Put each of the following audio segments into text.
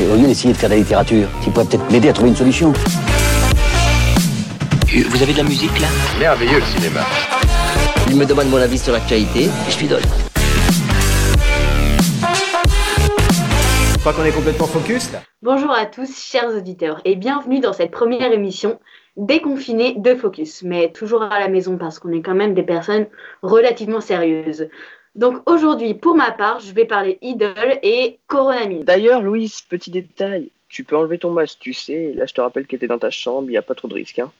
Et au lieu d'essayer de faire de la littérature, tu pourrais peut-être m'aider à trouver une solution. Vous avez de la musique là? Merveilleux le cinéma. Il me demande mon avis sur l'actualité et je lui donne. Je crois qu'on est complètement focus là. Bonjour à tous, chers auditeurs, et bienvenue dans cette première émission déconfinée de Focus, mais toujours à la maison parce qu'on est quand même des personnes relativement sérieuses. Donc aujourd'hui, pour ma part, je vais parler idole et coronamine. D'ailleurs, Louise, petit détail, tu peux enlever ton masque, tu sais. Là, je te rappelle qu'elle était dans ta chambre, il n'y a pas trop de risques. Hein.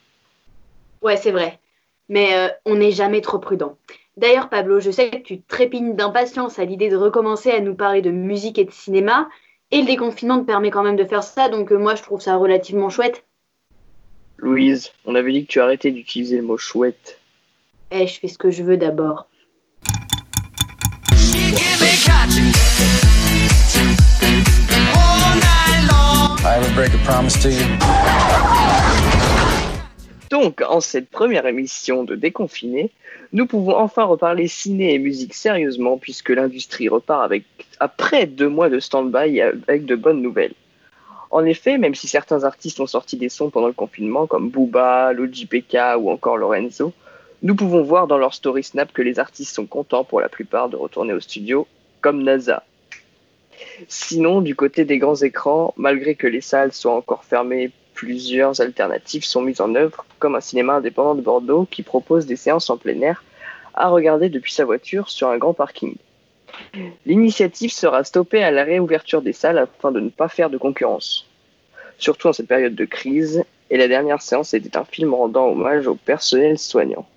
Ouais, c'est vrai. Mais euh, on n'est jamais trop prudent. D'ailleurs, Pablo, je sais que tu trépignes d'impatience à l'idée de recommencer à nous parler de musique et de cinéma. Et le déconfinement te permet quand même de faire ça, donc euh, moi je trouve ça relativement chouette. Louise, on avait dit que tu arrêtais d'utiliser le mot chouette. Eh, je fais ce que je veux d'abord. Break a promise to you. Donc, en cette première émission de Déconfiné, nous pouvons enfin reparler ciné et musique sérieusement puisque l'industrie repart avec après deux mois de stand-by avec de bonnes nouvelles. En effet, même si certains artistes ont sorti des sons pendant le confinement comme Booba, Logi PK ou encore Lorenzo, nous pouvons voir dans leur story snap que les artistes sont contents pour la plupart de retourner au studio, comme NASA. Sinon, du côté des grands écrans, malgré que les salles soient encore fermées, plusieurs alternatives sont mises en œuvre, comme un cinéma indépendant de Bordeaux qui propose des séances en plein air à regarder depuis sa voiture sur un grand parking. L'initiative sera stoppée à la réouverture des salles afin de ne pas faire de concurrence, surtout en cette période de crise, et la dernière séance était un film rendant hommage au personnel soignant.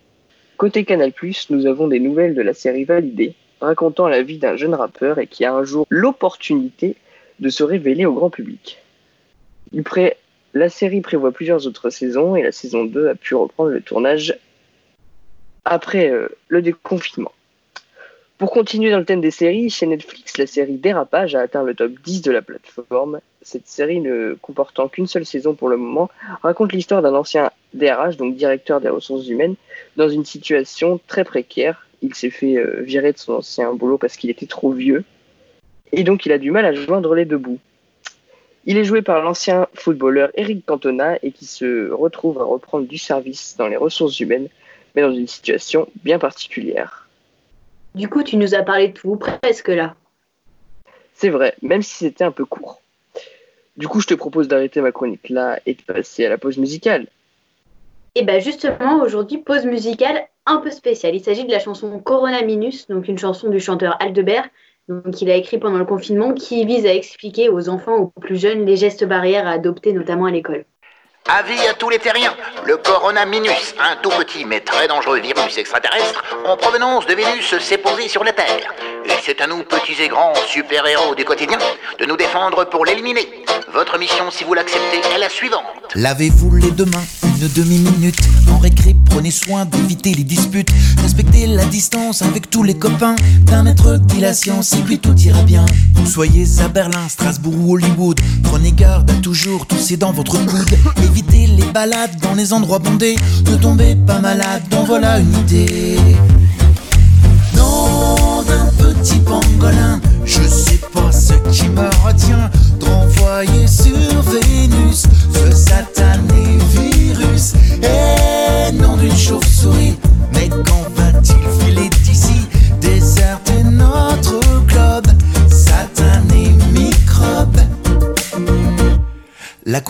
Côté Canal+, nous avons des nouvelles de la série Validée, racontant la vie d'un jeune rappeur et qui a un jour l'opportunité de se révéler au grand public. La série prévoit plusieurs autres saisons et la saison 2 a pu reprendre le tournage après euh, le déconfinement. Pour continuer dans le thème des séries, chez Netflix, la série Dérapage a atteint le top 10 de la plateforme. Cette série, ne comportant qu'une seule saison pour le moment, raconte l'histoire d'un ancien DRH, donc directeur des ressources humaines, dans une situation très précaire. Il s'est fait euh, virer de son ancien boulot parce qu'il était trop vieux. Et donc il a du mal à joindre les deux bouts. Il est joué par l'ancien footballeur Eric Cantona et qui se retrouve à reprendre du service dans les ressources humaines, mais dans une situation bien particulière. Du coup, tu nous as parlé de tout presque là. C'est vrai, même si c'était un peu court. Du coup, je te propose d'arrêter ma chronique là et de passer à la pause musicale. Et bien justement, aujourd'hui, pause musicale un peu spéciale. Il s'agit de la chanson Corona Minus, donc une chanson du chanteur Aldebert, donc il a écrit pendant le confinement, qui vise à expliquer aux enfants, aux plus jeunes, les gestes barrières à adopter, notamment à l'école. Avis à tous les terriens, le Corona Minus, un tout petit mais très dangereux virus extraterrestre en provenance de Vénus, s'est posé sur la Terre. Et c'est à nous, petits et grands super-héros du quotidien, de nous défendre pour l'éliminer. Votre mission, si vous l'acceptez, est la suivante. Lavez-vous les deux mains une demi-minute. En prenez soin d'éviter les disputes. Respectez la distance avec tous les copains. D'un mètre dit la science et puis tout ira bien. Soyez à Berlin, Strasbourg ou Hollywood. Prenez garde à toujours tousser dans votre coude. Évitez les balades dans les endroits bondés. Ne tombez pas malade, donc voilà une idée. Nom d'un petit pangolin, je sais pas ce qui me retient de renvoyer sur Vénus ce satané virus. Et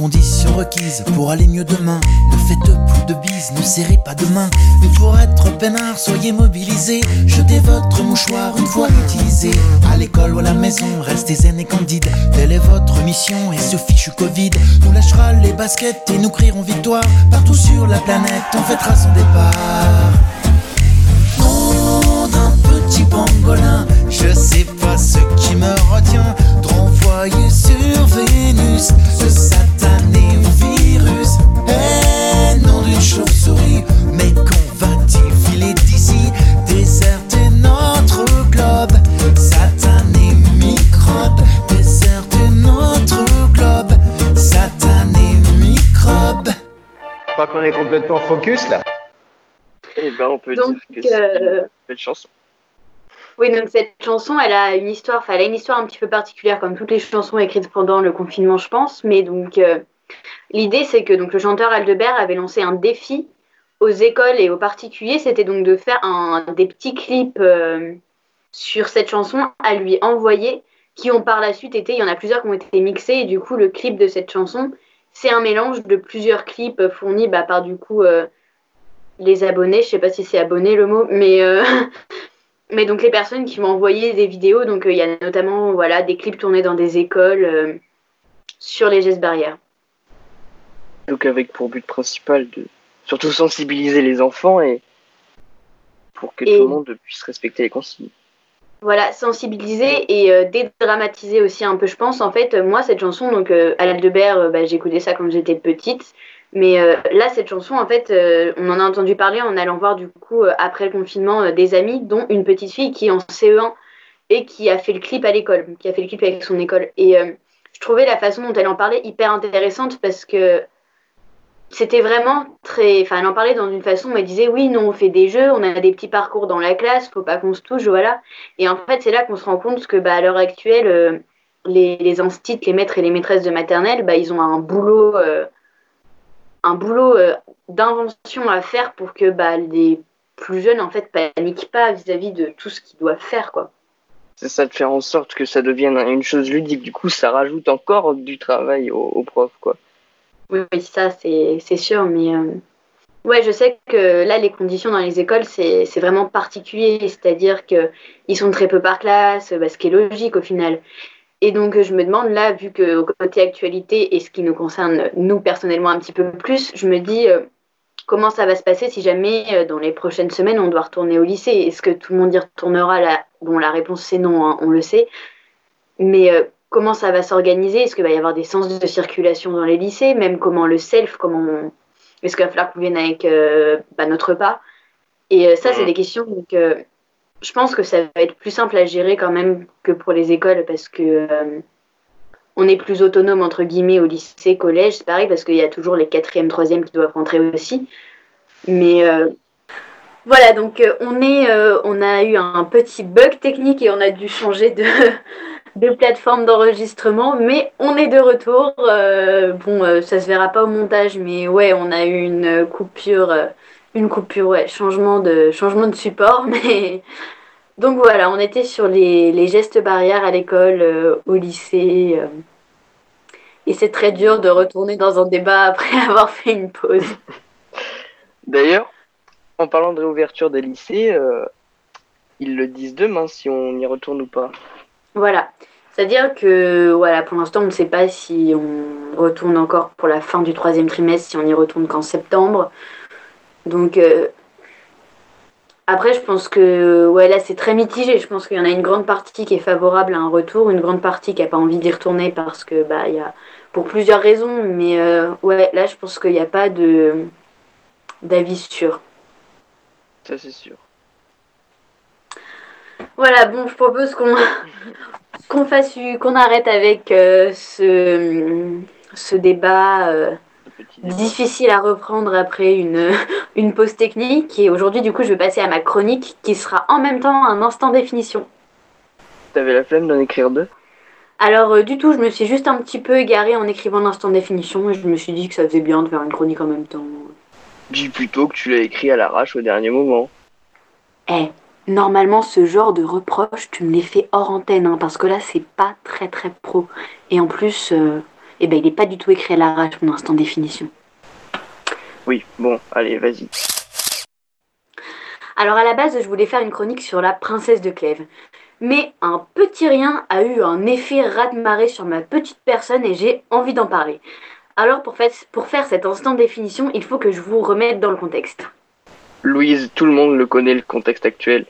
La condition requise pour aller mieux demain. Ne faites plus de bises, ne serrez pas de main. Mais pour être peinard, soyez mobilisés. Jetez votre mouchoir une fois utilisé. À l'école ou à la maison, restez zen et candide. Telle est votre mission et ce fichu Covid nous lâchera les baskets et nous crierons victoire. Partout sur la planète, on fêtera son départ. Nom d'un petit pangolin, je sais pas ce qui me retient renvoyer sur Vénus ce satané virus. Et nom d'une chauve-souris, mais quand va-t-il filer d'ici Déserter notre globe, satané microbe, déserter notre globe, satané microbe. Je crois qu'on est complètement focus là. Eh ben, on peut Donc, dire que c'est euh, une belle chanson. Oui, donc cette chanson, elle a une histoire, enfin, elle a une histoire un petit peu particulière, comme toutes les chansons écrites pendant le confinement, je pense. Mais donc, euh, l'idée, c'est que donc le chanteur Aldebert avait lancé un défi aux écoles et aux particuliers, c'était donc de faire un, des petits clips euh, sur cette chanson à lui envoyer, qui ont par la suite été, il y en a plusieurs qui ont été mixés, et du coup, le clip de cette chanson, c'est un mélange de plusieurs clips fournis bah, par du coup euh, les abonnés, je sais pas si c'est abonné le mot, mais euh, mais donc les personnes qui m'ont envoyé des vidéos, donc euh, il y a notamment voilà des clips tournés dans des écoles sur les gestes barrières. Donc avec pour but principal de surtout sensibiliser les enfants et pour que tout le monde puisse respecter les consignes. Voilà, sensibiliser et euh, dédramatiser aussi un peu, je pense. En fait, moi, cette chanson, donc euh, à l'Aldebert, euh, bah, j'écoutais ça quand j'étais petite. Mais là, cette chanson, en fait, on en a entendu parler en allant voir, du coup, après le confinement, des amis, dont une petite fille qui est en CE1 et qui a fait le clip à l'école, qui a fait le clip avec son école. Et je trouvais la façon dont elle en parlait hyper intéressante parce que c'était vraiment très. Enfin, elle en parlait dans une façon où elle disait oui, nous on fait des jeux, on a des petits parcours dans la classe, faut pas qu'on se touche, voilà. Et en fait, c'est là qu'on se rend compte que bah, à l'heure actuelle, euh, les, les instits, les maîtres et les maîtresses de maternelle, bah, ils ont un boulot, euh, un boulot euh, d'invention à faire pour que bah, les plus jeunes en fait paniquent pas vis-à-vis de tout ce qu'ils doivent faire, quoi. C'est ça de faire en sorte que ça devienne une chose ludique. Du coup, ça rajoute encore du travail aux, profs, quoi. Oui, ça, c'est sûr. Mais euh, ouais, je sais que là, les conditions dans les écoles, c'est vraiment particulier. C'est-à-dire qu'ils sont très peu par classe, bah, ce qui est logique au final. Et donc, je me demande là, vu que côté actualité et ce qui nous concerne, nous personnellement, un petit peu plus, je me dis euh, comment ça va se passer si jamais, euh, dans les prochaines semaines, on doit retourner au lycée? Est-ce que tout le monde y retournera? Là Bon, la réponse, c'est non, hein, on le sait. Mais comment ça va s'organiser? Est-ce qu'il va y avoir des sens de circulation dans les lycées? Même comment le self, comment est-ce qu'il va falloir qu'on vienne avec euh, bah, notre pas? Et euh, ça, c'est mm. des questions. Donc, euh, je pense que ça va être plus simple à gérer quand même que pour les écoles parce que on est plus autonome entre guillemets au lycée, collège. C'est pareil parce qu'il y a toujours les quatrièmes, troisièmes qui doivent rentrer aussi. Mais voilà, donc on est, on a eu un petit bug technique et on a dû changer de de plateformes d'enregistrement, mais on est de retour. Euh, bon, euh, ça se verra pas au montage, mais ouais, on a eu une coupure, euh, une coupure, ouais, changement de, changement de support, mais donc voilà, on était sur les, les gestes barrières à l'école, au lycée, et c'est très dur de retourner dans un débat après avoir fait une pause. D'ailleurs, en parlant de réouverture des lycées, ils le disent demain si on y retourne ou pas. Voilà. C'est-à-dire que voilà, pour l'instant, on ne sait pas si on retourne encore pour la fin du troisième trimestre, si on y retourne qu'en septembre. Donc euh, après, je pense que ouais, là, c'est très mitigé. Je pense qu'il y en a une grande partie qui est favorable à un retour, une grande partie qui n'a pas envie d'y retourner parce que bah il y a pour plusieurs raisons. Mais euh, ouais, là, je pense qu'il n'y a pas de d'avis sûr. Ça, c'est sûr. Voilà, bon, je propose qu'on qu'on fasse qu'on arrête avec euh, ce, ce débat difficile à reprendre après une, une pause technique. Et aujourd'hui, du coup, je vais passer à ma chronique qui sera en même temps un instant définition. T'avais la flemme d'en écrire deux? Alors, euh, du tout, je me suis juste un petit peu égarée en écrivant l'instant définition et je me suis dit que ça faisait bien de faire une chronique en même temps. Dis plutôt que tu l'as écrit à l'arrache au dernier moment. Eh, Normalement, ce genre de reproches, tu me les fais hors antenne, hein, parce que là, c'est pas très très pro. Et en plus, euh, eh ben, il n'est pas du tout écrit à l'arrache, mon instant définition. Oui, bon, allez, vas-y. Alors à la base, je voulais faire une chronique sur la princesse de Clèves. Mais un petit rien a eu un effet raz-de-marée sur ma petite personne et j'ai envie d'en parler. Alors pour, pour faire cet instant définition, il faut que je vous remette dans le contexte. Louise, tout le monde le connaît, le contexte actuel.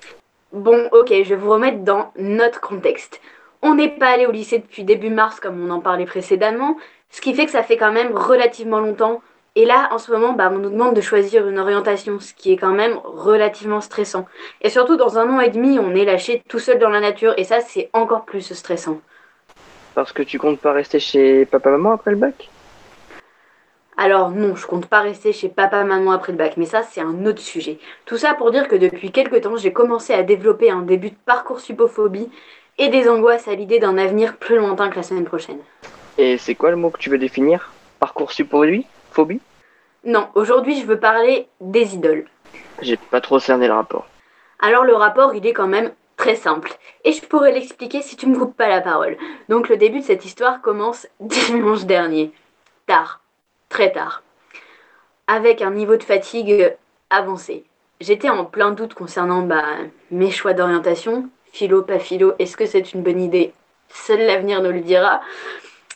Bon, ok, je vais vous remettre dans notre contexte. On n'est pas allé au lycée depuis début mars, comme on en parlait précédemment, ce qui fait que ça fait quand même relativement longtemps. Et là, en ce moment, bah, on nous demande de choisir une orientation, ce qui est quand même relativement stressant. Et surtout, dans un an et demi, on est lâché tout seul dans la nature, et ça, c'est encore plus stressant. Parce que tu comptes pas rester chez papa-maman après le bac? Alors non, je compte pas rester chez papa maman après le bac, mais ça c'est un autre sujet. Tout ça pour dire que depuis quelques temps, j'ai commencé à développer un début de parcours supophobie et des angoisses à l'idée d'un avenir plus lointain que la semaine prochaine. Et c'est quoi le mot que tu veux définir? Parcours supposé Phobie? Non, aujourd'hui je veux parler des idoles. J'ai pas trop cerné le rapport. Alors le rapport, il est quand même très simple. Et je pourrais l'expliquer si tu me coupes pas la parole. Donc le début de cette histoire commence dimanche dernier. Tard. Très tard. Avec un niveau de fatigue avancé. J'étais en plein doute concernant bah, mes choix d'orientation. Philo, pas philo, est-ce que c'est une bonne idée? Seul l'avenir nous le dira.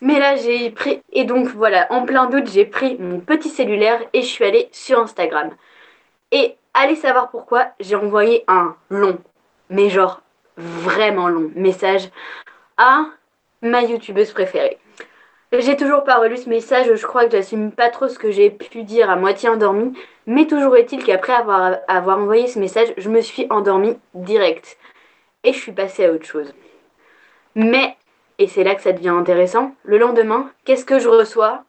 Mais là, j'ai pris. Et donc voilà, en plein doute, j'ai pris mon petit cellulaire et je suis allée sur Instagram. Et allez savoir pourquoi, j'ai envoyé un long, mais genre vraiment long message à ma youtubeuse préférée. J'ai toujours pas relu ce message, je crois que j'assume pas trop ce que j'ai pu dire à moitié endormie, mais toujours est-il qu'après avoir, avoir envoyé ce message, je me suis endormie direct. Et je suis passée à autre chose. Mais, et c'est là que ça devient intéressant, le lendemain, qu'est-ce que je reçois?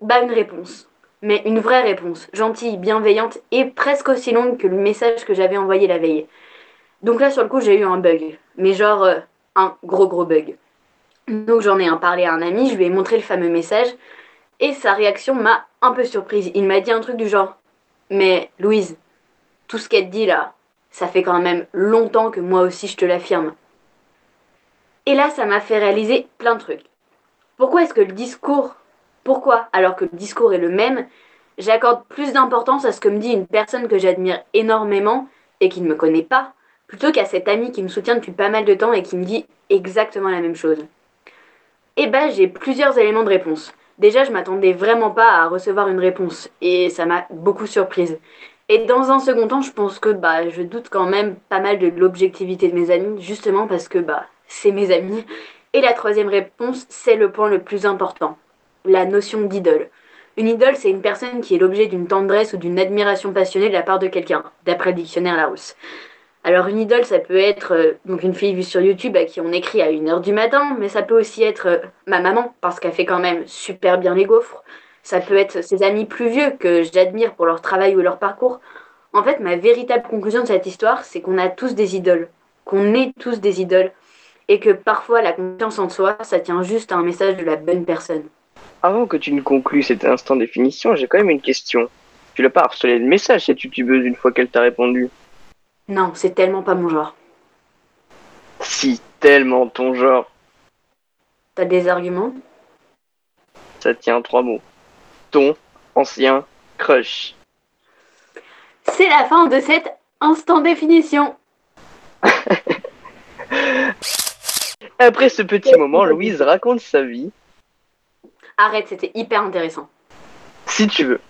Bah une réponse. Mais une vraie réponse, gentille, bienveillante et presque aussi longue que le message que j'avais envoyé la veille. Donc là, sur le coup, j'ai eu un bug. Mais genre, euh, un gros gros bug. Donc j'en ai un parlé à un ami, je lui ai montré le fameux message. Et sa réaction m'a un peu surprise. Il m'a dit un truc du genre Mais Louise, tout ce qu'elle dit là, ça fait quand même longtemps que moi aussi je te l'affirme. Et là, ça m'a fait réaliser plein de trucs. Pourquoi est-ce que le discours, pourquoi, alors que le discours est le même, j'accorde plus d'importance à ce que me dit une personne que j'admire énormément et qui ne me connaît pas, plutôt qu'à cet ami qui me soutient depuis pas mal de temps et qui me dit exactement la même chose? Eh ben, j'ai plusieurs éléments de réponse. Déjà, je m'attendais vraiment pas à recevoir une réponse et ça m'a beaucoup surprise. Et dans un second temps, je pense que bah, je doute quand même pas mal de l'objectivité de mes amis, justement parce que bah, c'est mes amis. Et la troisième réponse, c'est le point le plus important, la notion d'idole. Une idole, c'est une personne qui est l'objet d'une tendresse ou d'une admiration passionnée de la part de quelqu'un, d'après le dictionnaire Larousse. Alors une idole, ça peut être euh, donc une fille vue sur YouTube à qui on écrit à 1h du matin, mais ça peut aussi être euh, ma maman, parce qu'elle fait quand même super bien les gaufres. Ça peut être ses amis plus vieux que j'admire pour leur travail ou leur parcours. En fait, ma véritable conclusion de cette histoire, c'est qu'on a tous des idoles, qu'on est tous des idoles, et que parfois la confiance en soi, ça tient juste à un message de la bonne personne. Avant que tu ne conclues cet instant définition, j'ai quand même une question. Tu l'as pas harcelé de message cette youtubeuse une fois qu'elle t'a répondu? Non, c'est tellement pas mon genre. Si, tellement ton genre. T'as des arguments? Ça tient en trois mots. Ton ancien crush. C'est la fin de cet instant définition. Après ce petit moment, Louise raconte sa vie, Arrête, c'était hyper intéressant. si tu veux.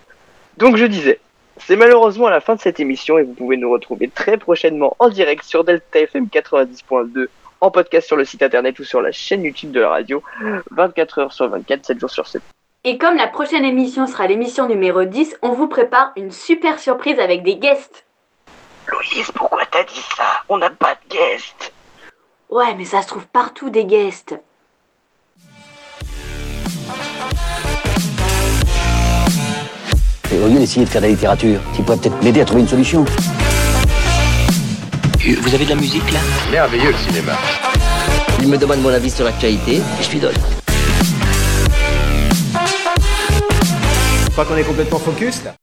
Donc je disais, c'est malheureusement à la fin de cette émission et vous pouvez nous retrouver très prochainement en direct sur Delta FM 90.2, en podcast sur le site internet ou sur la chaîne YouTube de la radio, 24 heures sur 24, 7 jours sur 7. Et comme la prochaine émission sera l'émission numéro 10, on vous prépare une super surprise avec des guests. Louise, pourquoi t'as dit ça? On n'a pas de guest. Ouais, mais ça se trouve partout des guests. Et au lieu d'essayer de faire de la littérature, tu pourrais peut-être m'aider à trouver une solution. Vous avez de la musique là? Merveilleux le cinéma. Il me demande mon avis sur l'actualité et je lui donne. Tu crois qu'on est complètement focus là